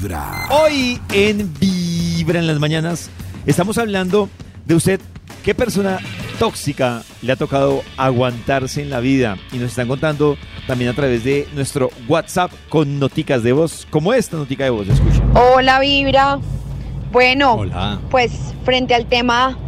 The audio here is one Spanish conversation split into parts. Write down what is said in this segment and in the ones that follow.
Vibra. Hoy en Vibra en las mañanas estamos hablando de usted, qué persona tóxica le ha tocado aguantarse en la vida y nos están contando también a través de nuestro WhatsApp con noticas de voz, como esta notica de voz, escucha. Hola Vibra. Bueno, Hola. pues frente al tema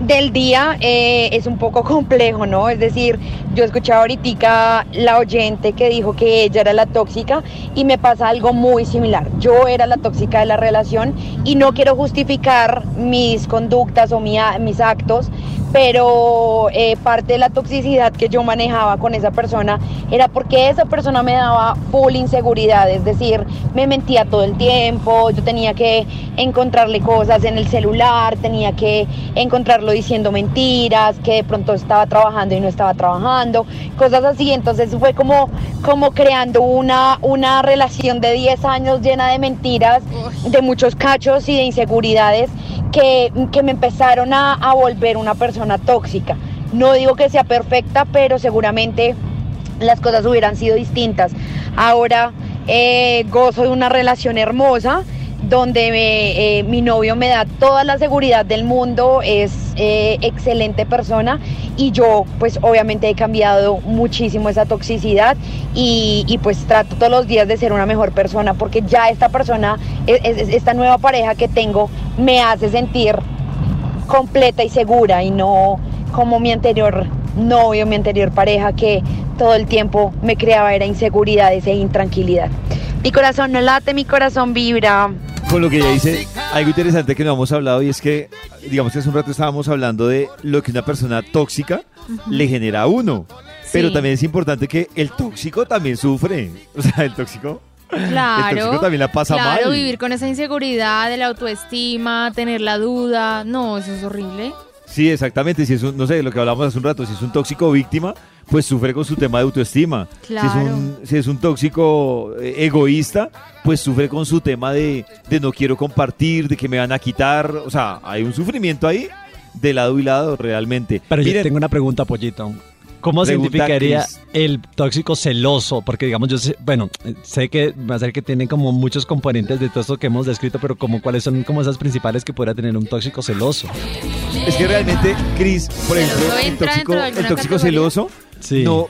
del día eh, es un poco complejo, ¿no? Es decir, yo escuchaba ahorita la oyente que dijo que ella era la tóxica y me pasa algo muy similar. Yo era la tóxica de la relación y no quiero justificar mis conductas o mis actos, pero eh, parte de la toxicidad que yo manejaba con esa persona era porque esa persona me daba full inseguridad, es decir, me mentía todo el tiempo, yo tenía que encontrarle cosas en el celular, tenía que encontrarlo diciendo mentiras, que de pronto estaba trabajando y no estaba trabajando, cosas así, entonces fue como, como creando una, una relación de 10 años llena de mentiras, de muchos cachos y de inseguridades que, me empezaron a, volver una persona tóxica. No digo que sea perfecta, pero seguramente las cosas hubieran sido distintas. Ahora eh, gozo de una relación hermosa donde eh, mi novio me da toda la seguridad del mundo, es eh, excelente persona y yo pues obviamente he cambiado muchísimo esa toxicidad y, y, pues trato todos los días de ser una mejor persona porque ya esta persona, es- es- esta nueva pareja que tengo me hace sentir completa y segura y no como mi anterior novio, mi anterior pareja que todo el tiempo me creaba era inseguridades e intranquilidad. Mi corazón no late, mi corazón vibra. Con lo que ella dice, algo interesante que no hemos hablado y es que, digamos que hace un rato estábamos hablando de lo que una persona tóxica le genera a uno. Pero también es importante que el tóxico también sufre. O sea, el tóxico, Claro. el tóxico también la pasa claro, mal. vivir con esa inseguridad de la autoestima, tener la duda. No, eso es horrible. Sí, exactamente. Si es un, no sé, lo que hablábamos hace un rato, si es un tóxico víctima, pues sufre con su tema de autoestima. Si, es Claro. un, si es un tóxico eh, egoísta, pues sufre con su tema de, de no quiero compartir, de que me van a quitar. O sea, hay un sufrimiento ahí de lado y lado realmente. Pero yo Miren, tengo una pregunta, Pollito. ¿Cómo se identificaría el tóxico celoso? Porque digamos, yo sé, bueno, sé que va a ser que tiene como muchos componentes de todo esto que hemos descrito, pero como cuáles son como esas principales que podría tener un tóxico celoso. Es que realmente, Cris, por ejemplo, ¿Celoso el tóxico, de el celoso, Sí. no,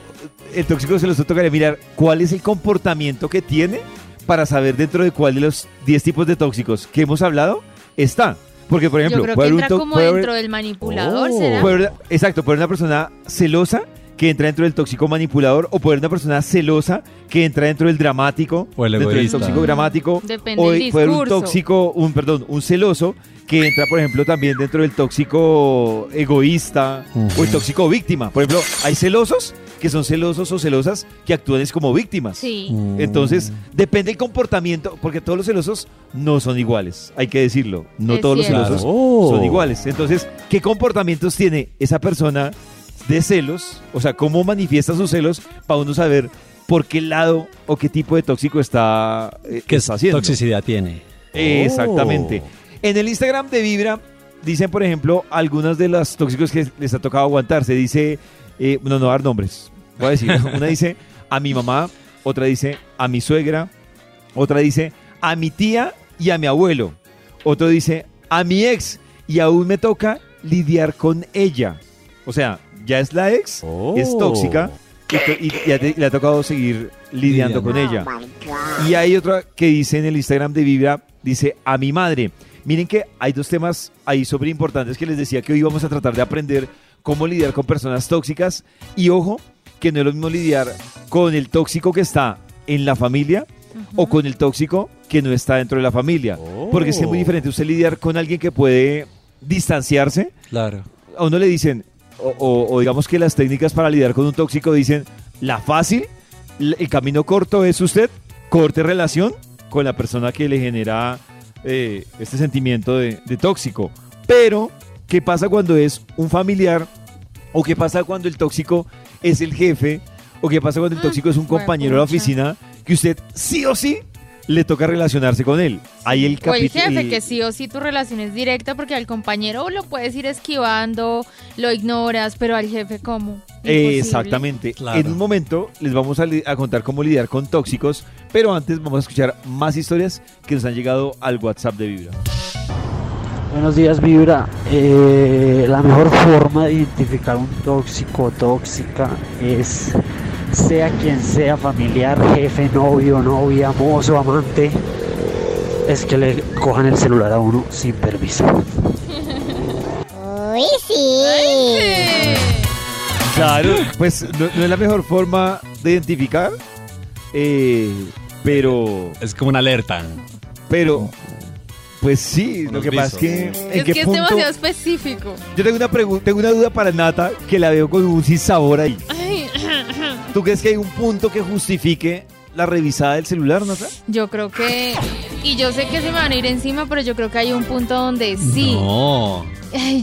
el tóxico celoso tocaría mirar cuál es el comportamiento que tiene para saber dentro de cuál de los 10 tipos de tóxicos que hemos hablado está. Porque, por ejemplo, Yo creo puede que haber un entra como puede haber- dentro del manipulador, Oh. ¿será? puede haber- exacto, puede haber una persona celosa que entra dentro del tóxico manipulador o puede haber una persona celosa que entra dentro del dramático O el dentro del egoísta. tóxico dramático Depende o del puede haber un tóxico un perdón un celoso que entra por ejemplo también dentro del tóxico egoísta o el tóxico víctima por ejemplo hay celosos que son celosos o celosas que actúan es como víctimas Sí. Mm. entonces, depende del comportamiento, porque todos los celosos no son iguales, hay que decirlo. No Es todos los celosos Claro. son iguales. Entonces, ¿qué comportamientos tiene esa persona de celos? O sea, ¿cómo manifiesta sus celos para uno saber por qué lado o qué tipo de tóxico está, eh, ¿Qué está haciendo? toxicidad tiene? Exactamente. Oh. En el Instagram de Vibra dicen, por ejemplo, algunas de las tóxicos que les ha tocado aguantarse. Dice, eh, no, no dar nombres. Voy a decir, una dice a mi mamá, otra dice a mi suegra, otra dice a mi tía y a mi abuelo. Otro dice a mi ex y aún me toca lidiar con ella. O sea, ya es la ex, es Oh. tóxica y, le ha tocado seguir lidiando con ella. Y hay otra que dice en el Instagram de Vibra, dice a mi madre. Miren que hay dos temas ahí súper importantes que les decía que hoy vamos a tratar de aprender cómo lidiar con personas tóxicas. Y ojo, que no es lo mismo lidiar con el tóxico que está en la familia o con el tóxico que no está dentro de la familia. Porque es muy diferente usted lidiar con alguien que puede distanciarse. Claro. A uno le dicen, o, o- o digamos que las técnicas para lidiar con un tóxico dicen, la fácil, el camino corto es usted corte relación con la persona que le genera eh, este sentimiento de, de tóxico. Pero, ¿qué pasa cuando es un familiar? ¿O qué pasa cuando el tóxico es el jefe? ¿O qué pasa cuando el tóxico es un compañero de la oficina que usted sí o sí le toca relacionarse con él. Ahí el O el jefe, que sí o sí tu relación es directa porque al compañero lo puedes ir esquivando, lo ignoras, pero al jefe, ¿cómo? Imposible. Exactamente. Claro. En un momento les vamos a, a contar cómo lidiar con tóxicos, pero antes vamos a escuchar más historias que nos han llegado al WhatsApp de Vibra. Buenos días, Vibra. Eh, la mejor forma de identificar un tóxico o tóxica es, sea quien sea, familiar, jefe, novio, novia, mozo, amante, es que le cojan el celular a uno sin permiso. Uy, sí. Claro, pues no, no es la mejor forma de identificar, eh, pero, Es como una alerta. pero, pues sí, lo que pasa es que, ¿en Es qué que es punto? demasiado específico. Yo tengo una pregunta, tengo una duda para Nata que la veo con un sinsabor ahí. ¿Tú crees que hay un punto que justifique la revisada del celular, Nata? yo creo que, y yo sé que se me van a ir encima, pero yo creo que hay un punto donde sí. No.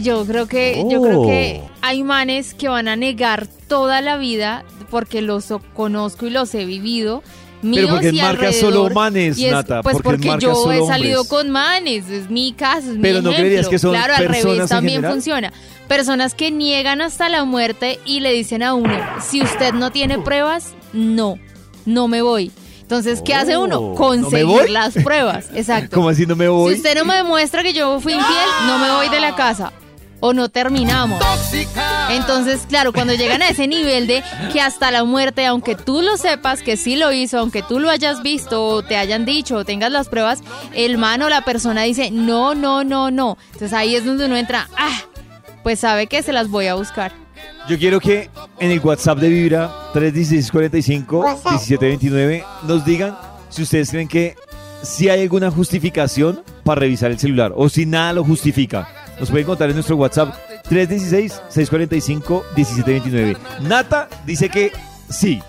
Yo creo que, yo creo que Oh. hay manes que van a negar toda la vida porque los conozco y los he vivido. Míos Pero porque y marca solo manes, y es, Nata. Pues porque, porque marca yo solo he salido hombres. con manes, es mi caso, es Pero mi ¿no ejemplo. creerías que son claro, al revés también funciona. Personas que niegan hasta la muerte y le dicen a uno, si usted no tiene pruebas, no, no me voy. Entonces, ¿qué hace uno? Oh, ¿no Conseguir las pruebas. Exacto. ¿Cómo así no me voy? Si usted no me demuestra que yo fui infiel, no me voy de la casa. O no terminamos. Entonces, claro, cuando llegan a ese nivel de que hasta la muerte, aunque tú lo sepas que sí lo hizo, aunque tú lo hayas visto, o te hayan dicho, o tengas las pruebas, el man o la persona dice, no, no, no, no. Entonces ahí es donde uno entra, ah, pues sabe que se las voy a buscar. Yo quiero que en el WhatsApp de Vibra 31645-1729 nos digan si ustedes creen que si hay alguna justificación para revisar el celular o si nada lo justifica. Nos pueden contar en nuestro WhatsApp 316-645-1729. Nata dice que sí.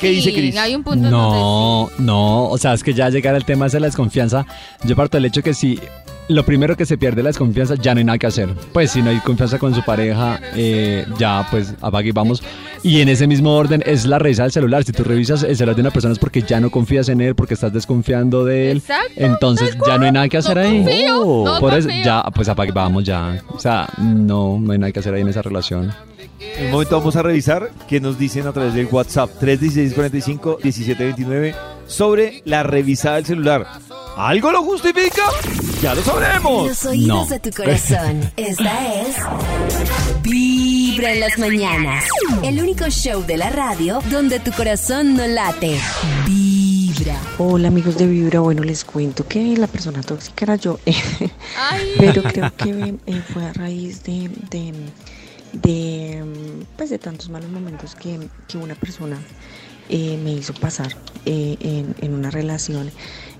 ¿Qué Sí, dice Cris? Hay un punto en No, no, o sea, es que ya llegar al tema de la desconfianza, yo parto del hecho que si lo primero que se pierde la desconfianza, ya no hay nada que hacer. Pues si no hay confianza con su pareja, eh, ya pues apague y vamos. Y en ese mismo orden es la revisada del celular. Si tú revisas el celular de una persona es porque ya no confías en él, porque estás desconfiando de él. Exacto, Entonces ya no hay nada que hacer No ahí. confío, no Por eso, ya, pues apague, vamos ya. O sea, no, no hay nada que hacer ahí en esa relación. En un momento vamos a revisar qué nos dicen a través del WhatsApp 316-45-1729 sobre la revisada del celular. ¿Algo lo justifica? Ya lo sabremos. Los oídos No. de tu corazón. Esta es Vibra en las mañanas. El único show de la radio donde tu corazón no late. Vibra. Hola amigos de Vibra, bueno les cuento que la persona tóxica era yo, Ay, pero creo que eh, fue a raíz de, de, de, pues de tantos malos momentos que, que una persona eh, me hizo pasar eh, en, en una relación,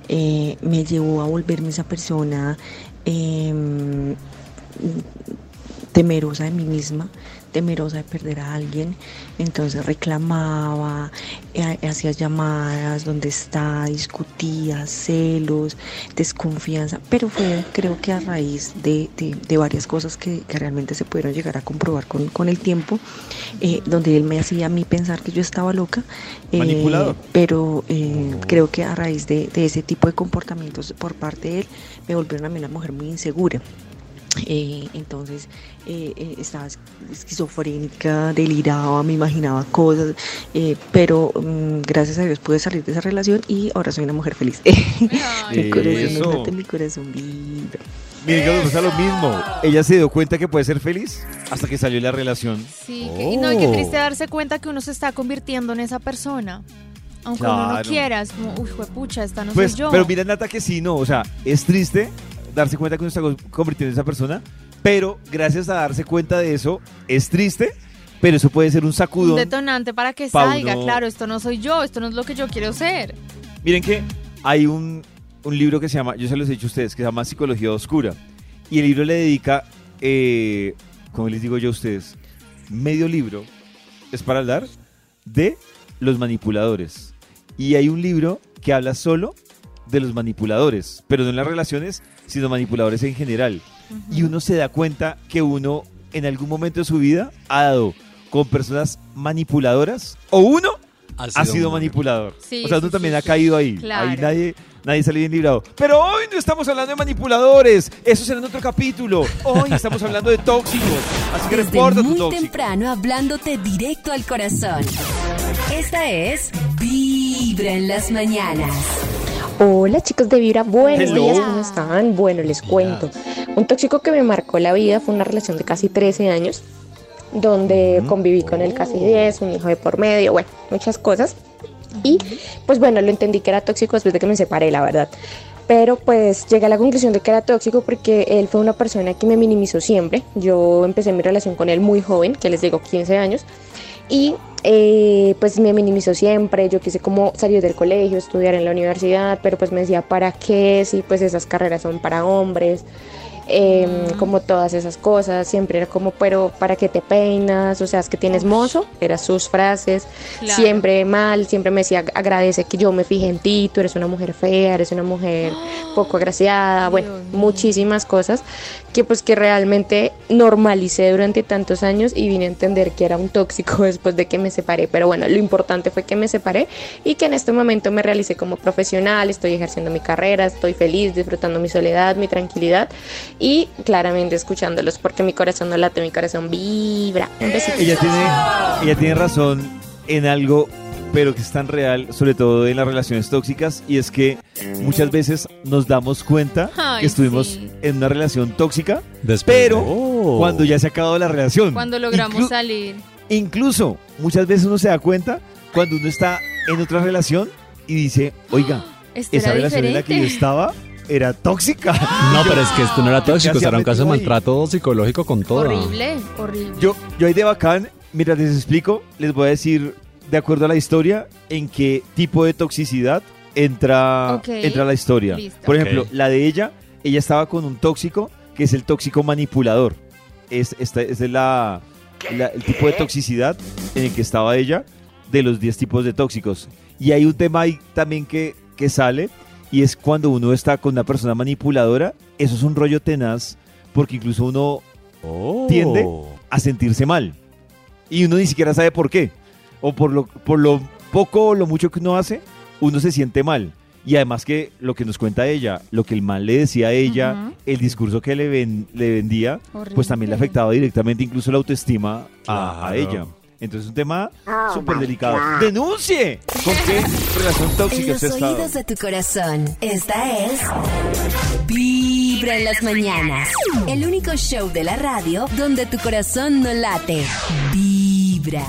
eh, me llevó a volverme esa persona em, temerosa de mí misma, temerosa de perder a alguien, entonces reclamaba, eh, hacía llamadas, donde está, discutía, celos, desconfianza, pero fue creo que a raíz de, de- de varias cosas que, que realmente se pudieron llegar a comprobar con, con el tiempo, eh, donde él me hacía a mí pensar que yo estaba loca, eh, pero eh, creo que a raíz de, de ese tipo de comportamientos por parte de él, me volvieron a mí una mujer muy insegura. Eh, entonces eh, eh, estaba es- esquizofrénica, deliraba, me imaginaba cosas, eh, pero mm, gracias a Dios pude salir de esa relación y ahora soy una mujer feliz. mi corazón late, mi corazón vibra. Miren que nos pasa lo mismo. Ella se dio cuenta que puede ser feliz hasta que salió la relación. Sí, que- y no, y qué Oh. triste darse cuenta que uno se está convirtiendo en esa persona. Aunque uno no Claro. quiera, es como, uy, pucha, esta no Pues, soy yo. pero mira, Nata, que sí, no. O sea, es triste darse cuenta que uno está co- convirtiendo en esa persona, pero gracias a darse cuenta de eso, es triste, pero eso puede ser un un sacudón. detonante para que pa' salga, uno- claro, esto no soy yo, esto no es lo que yo quiero ser. Miren que hay un, un libro que se llama, yo se los he dicho a ustedes, que se llama Psicología Oscura. Y el libro le dedica, eh, como les digo yo a ustedes, medio libro es para hablar de los manipuladores. Y hay un libro que habla solo de los manipuladores, pero no en las relaciones, sino manipuladores en general. Y uno se da cuenta que uno en algún momento de su vida ha dado con personas manipuladoras o uno ha sido un- manipulador. Sí, o sea, sí, uno también sí, ha sí. caído ahí. Claro. Ahí nadie, nadie sale bien librado. Pero hoy no estamos hablando de manipuladores, eso será en otro capítulo. Hoy estamos hablando de tóxicos, así que Desde reporta tu muy tóxico. temprano hablándote directo al corazón. Esta es Vibra en las mañanas. Hola chicos de Vibra, buenos Hello. días, ¿cómo están? Bueno, les cuento. Un tóxico que me marcó la vida fue una relación de casi 13 años, donde conviví con él casi 10, un hijo de por medio, bueno, muchas cosas. Y pues bueno, lo entendí que era tóxico después de que me separé, la verdad. Pero pues llegué a la conclusión de que era tóxico porque él fue una persona que me minimizó siempre. Yo empecé mi relación con él muy joven, que les digo 15 años. Y eh, pues me minimizó siempre, yo quise como salir del colegio, estudiar en la universidad, pero pues me decía, ¿para qué? Si pues esas carreras son para hombres, eh, como todas esas cosas, siempre era como, pero ¿para qué te peinas? O sea, es que tienes mozo, eran sus frases, Claro. siempre mal, siempre me decía, agradece que yo me fijé en ti, tú eres una mujer fea, eres una mujer poco agraciada, bueno, muchísimas cosas que pues que realmente normalicé durante tantos años y vine a entender que era un tóxico después de que me separé, pero bueno, lo importante fue que me separé y que en este momento me realicé como profesional, estoy ejerciendo mi carrera, estoy feliz, disfrutando mi soledad, mi tranquilidad y claramente escuchándolos porque mi corazón no late, mi corazón vibra. Un besito. Ella tiene, ella tiene razón en algo, pero que es tan real, sobre todo en las relaciones tóxicas, y es que muchas veces nos damos cuenta Ay, que estuvimos sí. en una relación tóxica, Después pero Oh. cuando ya se ha acabado la relación. Cuando logramos Inclu- salir. Incluso muchas veces uno se da cuenta cuando uno está en otra relación y dice, oiga, Esto esa relación en la que yo estaba era tóxica. No, pero es que esto no era ¿Qué tóxico, era un caso de maltrato psicológico con todo. Horrible, horrible. Yo, yo ahí de bacán, mientras les explico, les voy a decir, de acuerdo a la historia, en qué tipo de toxicidad entra, Ok. entra la historia. Listo. Por ejemplo, la de ella, ella estaba con un tóxico, que es el tóxico manipulador. Es, esta, es la, la- el tipo de toxicidad en el que estaba ella, de los 10 tipos de tóxicos. Y hay un tema ahí también que, que sale, y es cuando uno está con una persona manipuladora, eso es un rollo tenaz, porque incluso uno Oh. tiende a sentirse mal. Y uno ni siquiera sabe por qué. O por lo, por lo poco o lo mucho que uno hace, uno se siente mal. Y además que lo que nos cuenta ella, lo que el mal le decía a ella, el discurso que le, ven- le vendía, pues también le afectaba directamente incluso la autoestima a, ella. Entonces es un tema súper delicado. ¡Denuncie! ¿Con qué relación En tóxica los ha estado? oídos de tu corazón, esta es Vibra en las mañanas. El único show de la radio donde tu corazón no late. Vibra.